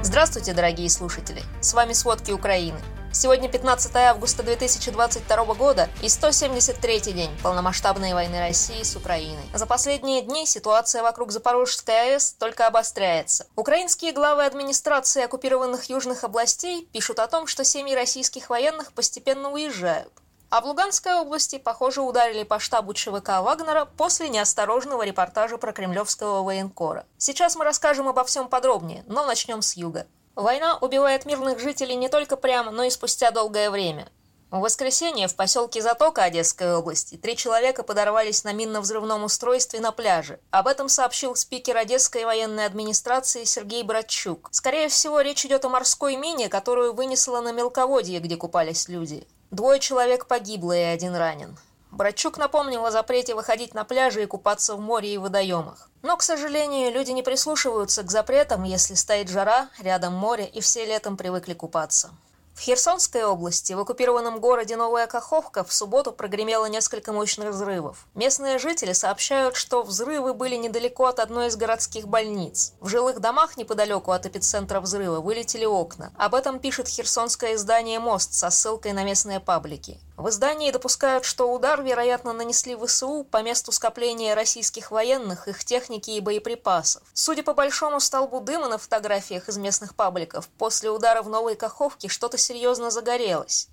Здравствуйте, дорогие слушатели! С вами «Сводки Украины». Сегодня 15 августа 2022 года и 173 день полномасштабной войны России с Украиной. За последние дни ситуация вокруг Запорожской АЭС только обостряется. Украинские главы администрации оккупированных южных областей пишут о том, что семьи российских военных постепенно уезжают. А в Луганской области, похоже, ударили по штабу ЧВК Вагнера после неосторожного репортажа про кремлевского военкора. Сейчас мы расскажем обо всем подробнее, но начнем с юга. Война убивает мирных жителей не только прямо, но и спустя долгое время. В воскресенье в поселке Затока Одесской области три человека подорвались на минно-взрывном устройстве на пляже. Об этом сообщил спикер Одесской военной администрации Сергей Братчук. Скорее всего, речь идет о морской мине, которую вынесло на мелководье, где купались люди. Двое человек погибло и один ранен. Братчук напомнил о запрете выходить на пляжи и купаться в море и водоемах. Но, к сожалению, люди не прислушиваются к запретам, если стоит жара, рядом море и все летом привыкли купаться. В Херсонской области, в оккупированном городе Новая Каховка, в субботу прогремело несколько мощных взрывов. Местные жители сообщают, что взрывы были недалеко от одной из городских больниц. В жилых домах неподалеку от эпицентра взрыва вылетели окна. Об этом пишет херсонское издание «Мост» со ссылкой на местные паблики. В издании допускают, что удар, вероятно, нанесли ВСУ по месту скопления российских военных, их техники и боеприпасов. Судя по большому столбу дыма на фотографиях из местных пабликов, после удара в Новой Каховке что-то серьезно загорелось.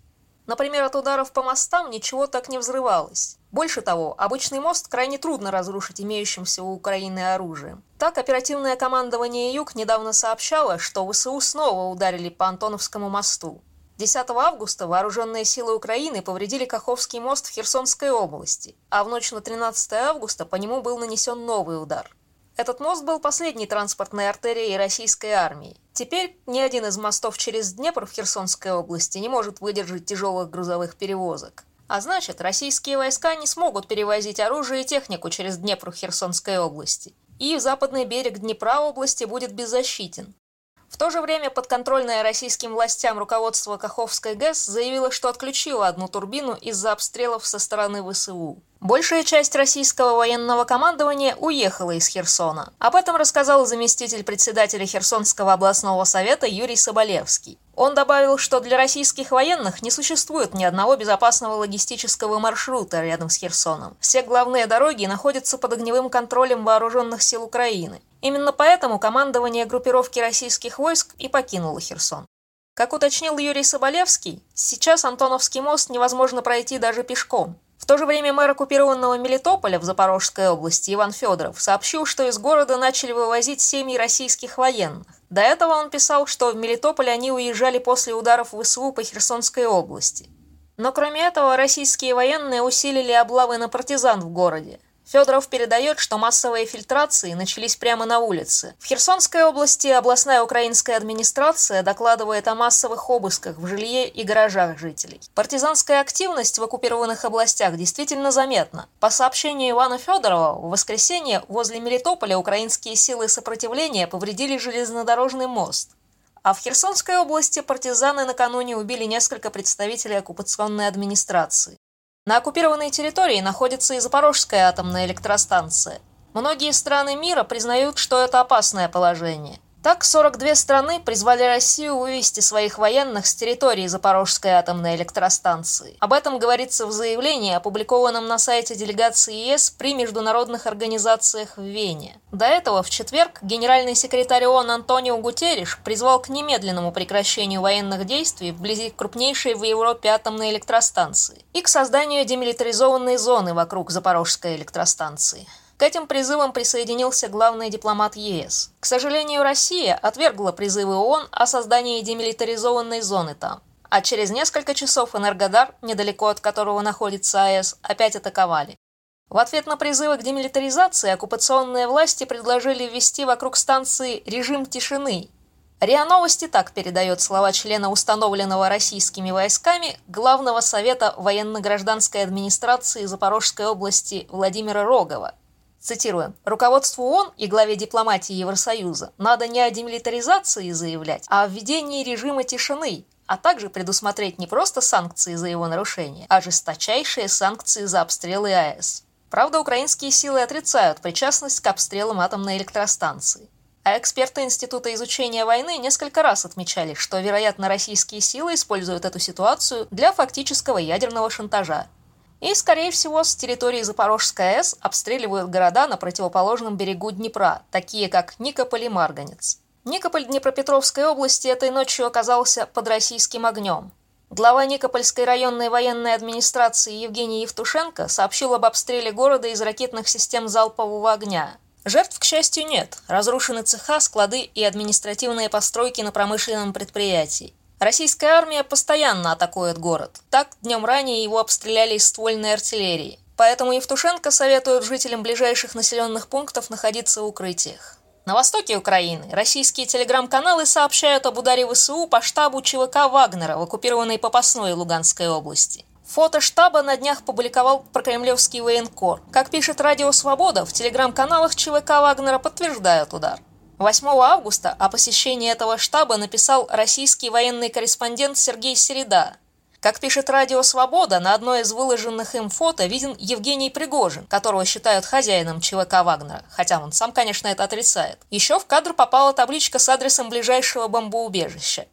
Например, от ударов по мостам ничего так не взрывалось. Больше того, обычный мост крайне трудно разрушить имеющимся у Украины оружием. Так, оперативное командование «Юг» недавно сообщало, что ВСУ снова ударили по Антоновскому мосту. 10 августа вооруженные силы Украины повредили Каховский мост в Херсонской области, а в ночь на 13 августа по нему был нанесен новый удар. Этот мост был последней транспортной артерией российской армии. Теперь ни один из мостов через Днепр в Херсонской области не может выдержать тяжелых грузовых перевозок. А значит, российские войска не смогут перевозить оружие и технику через Днепр в Херсонской области. И западный берег Днепра области будет беззащитен. В то же время подконтрольное российским властям руководство Каховской ГЭС заявило, что отключило одну турбину из-за обстрелов со стороны ВСУ. Большая часть российского военного командования уехала из Херсона. Об этом рассказал заместитель председателя Херсонского областного совета Юрий Соболевский. Он добавил, что для российских военных не существует ни одного безопасного логистического маршрута рядом с Херсоном. Все главные дороги находятся под огневым контролем вооруженных сил Украины. Именно поэтому командование группировки российских войск и покинуло Херсон. Как уточнил Юрий Соболевский, сейчас Антоновский мост невозможно пройти даже пешком. В то же время мэр оккупированного Мелитополя в Запорожской области Иван Федоров сообщил, что из города начали вывозить семьи российских военных. До этого он писал, что в Мелитополь они уезжали после ударов ВСУ по Херсонской области. Но кроме этого, российские военные усилили облавы на партизан в городе. Федоров передает, что массовые фильтрации начались прямо на улице. В Херсонской области областная украинская администрация докладывает о массовых обысках в жилье и гаражах жителей. Партизанская активность в оккупированных областях действительно заметна. По сообщению Ивана Федорова, в воскресенье возле Мелитополя украинские силы сопротивления повредили железнодорожный мост. А в Херсонской области партизаны накануне убили несколько представителей оккупационной администрации. На оккупированной территории находится и Запорожская атомная электростанция. Многие страны мира признают, что это опасное положение. Так, 42 страны призвали Россию вывести своих военных с территории Запорожской атомной электростанции. Об этом говорится в заявлении, опубликованном на сайте делегации ЕС при международных организациях в Вене. До этого, в четверг, генеральный секретарь ООН Антонио Гутерриш призвал к немедленному прекращению военных действий вблизи крупнейшей в Европе атомной электростанции и к созданию демилитаризованной зоны вокруг Запорожской электростанции. К этим призывам присоединился главный дипломат ЕС. К сожалению, Россия отвергла призывы ООН о создании демилитаризованной зоны там. А через несколько часов Энергодар, недалеко от которого находится АЭС, опять атаковали. В ответ на призывы к демилитаризации оккупационные власти предложили ввести вокруг станции режим тишины. РИА Новости так передает слова члена установленного российскими войсками Главного совета военно-гражданской администрации Запорожской области Владимира Рогова – Цитирую. «Руководству ООН и главе дипломатии Евросоюза надо не о демилитаризации заявлять, а о введении режима тишины, а также предусмотреть не просто санкции за его нарушение, а жесточайшие санкции за обстрелы АЭС. Правда, украинские силы отрицают причастность к обстрелам атомной электростанции. А эксперты Института изучения войны несколько раз отмечали, что, вероятно, российские силы используют эту ситуацию для фактического ядерного шантажа. И, скорее всего, с территории Запорожской АЭС обстреливают города на противоположном берегу Днепра, такие как Никополь и Марганец. Никополь Днепропетровской области этой ночью оказался под российским огнем. Глава Никопольской районной военной администрации Евгений Евтушенко сообщил об обстреле города из ракетных систем залпового огня. Жертв, к счастью, нет. Разрушены цеха, склады и административные постройки на промышленном предприятии. Российская армия постоянно атакует город. Так, днем ранее его обстреляли из ствольной артиллерии. Поэтому Евтушенко советует жителям ближайших населенных пунктов находиться в укрытиях. На востоке Украины российские телеграм-каналы сообщают об ударе ВСУ по штабу ЧВК «Вагнера» в оккупированной Попасной Луганской области. Фото штаба на днях публиковал прокремлевский военкор. Как пишет Радио Свобода, в телеграм-каналах ЧВК «Вагнера» подтверждают удар. 8 августа о посещении этого штаба написал российский военный корреспондент Сергей Середа. Как пишет Радио Свобода, на одной из выложенных им фото виден Евгений Пригожин, которого считают хозяином ЧВК Вагнера, хотя он сам, конечно, это отрицает. Еще в кадр попала табличка с адресом ближайшего бомбоубежища.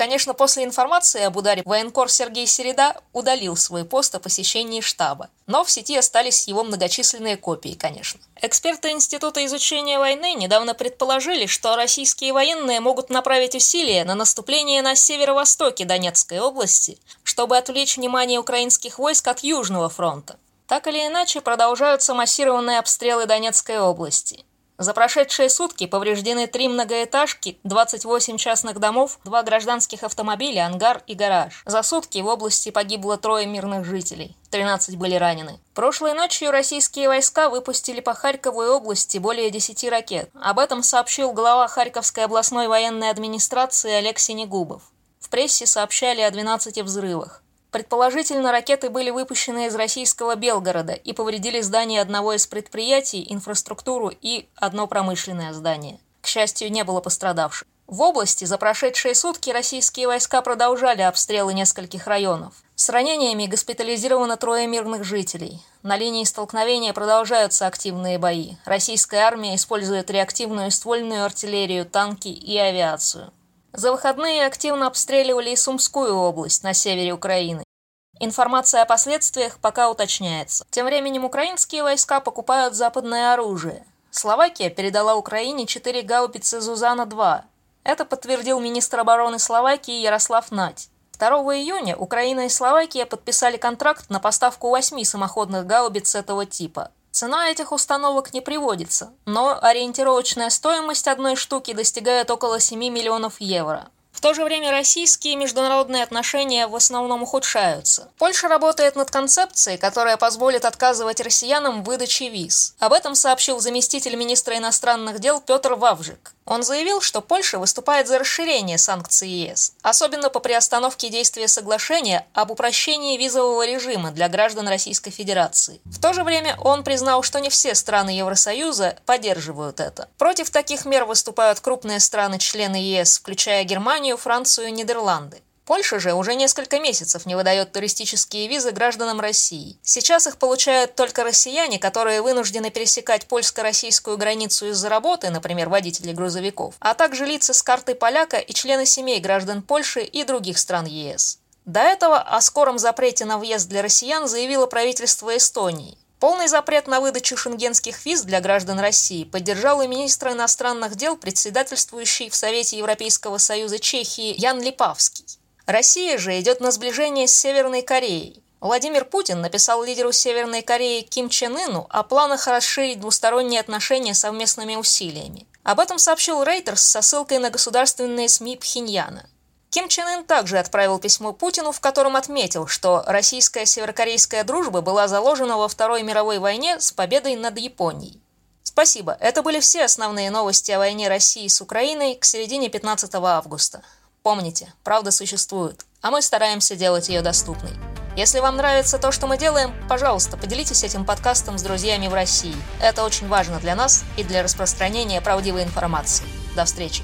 Конечно, после информации об ударе военкор Сергей Середа удалил свой пост о посещении штаба, но в сети остались его многочисленные копии, конечно. Эксперты Института изучения войны недавно предположили, что российские военные могут направить усилия на наступление на северо-востоке Донецкой области, чтобы отвлечь внимание украинских войск от Южного фронта. Так или иначе, продолжаются массированные обстрелы Донецкой области. За прошедшие сутки повреждены три многоэтажки, 28 частных домов, два гражданских автомобиля, ангар и гараж. За сутки в области погибло трое мирных жителей. 13 были ранены. Прошлой ночью российские войска выпустили по Харькову области более 10 ракет. Об этом сообщил глава Харьковской областной военной администрации Олег Синегубов. В прессе сообщали о 12 взрывах. Предположительно, ракеты были выпущены из российского Белгорода и повредили здание одного из предприятий, инфраструктуру и одно промышленное здание. К счастью, не было пострадавших. В области за прошедшие сутки российские войска продолжали обстрелы нескольких районов. С ранениями госпитализировано трое мирных жителей. На линии столкновения продолжаются активные бои. Российская армия использует реактивную ствольную артиллерию, танки и авиацию. За выходные активно обстреливали и Сумскую область на севере Украины. Информация о последствиях пока уточняется. Тем временем украинские войска покупают западное оружие. Словакия передала Украине 4 гаубицы «Зузана-2». Это подтвердил министр обороны Словакии Ярослав Нать. 2 июня Украина и Словакия подписали контракт на поставку 8 самоходных гаубиц этого типа. Цена этих установок не приводится, но ориентировочная стоимость одной штуки достигает около 7 миллионов евро. В то же время российские международные отношения в основном ухудшаются. Польша работает над концепцией, которая позволит отказывать россиянам в выдаче виз. Об этом сообщил заместитель министра иностранных дел Петр Вавжик. Он заявил, что Польша выступает за расширение санкций ЕС, особенно по приостановке действия соглашения об упрощении визового режима для граждан Российской Федерации. В то же время он признал, что не все страны Евросоюза поддерживают это. Против таких мер выступают крупные страны-члены ЕС, включая Германию, Францию и Нидерланды. Польша же уже несколько месяцев не выдает туристические визы гражданам России. Сейчас их получают только россияне, которые вынуждены пересекать польско-российскую границу из-за работы, например, водители грузовиков, а также лица с картой поляка и члены семей граждан Польши и других стран ЕС. До этого о скором запрете на въезд для россиян заявило правительство Эстонии. Полный запрет на выдачу шенгенских виз для граждан России поддержал и министр иностранных дел, председательствующий в Совете Европейского Союза Чехии Ян Липавский. Россия же идет на сближение с Северной Кореей. Владимир Путин написал лидеру Северной Кореи Ким Чен Ыну о планах расширить двусторонние отношения совместными усилиями. Об этом сообщил Рейтерс со ссылкой на государственные СМИ Пхеньяна. Ким Чен Ын также отправил письмо Путину, в котором отметил, что российская северокорейская дружба была заложена во Второй мировой войне с победой над Японией. Спасибо. Это были все основные новости о войне России с Украиной к середине 15 августа. Помните, правда существует, а мы стараемся делать ее доступной. Если вам нравится то, что мы делаем, пожалуйста, поделитесь этим подкастом с друзьями в России. Это очень важно для нас и для распространения правдивой информации. До встречи!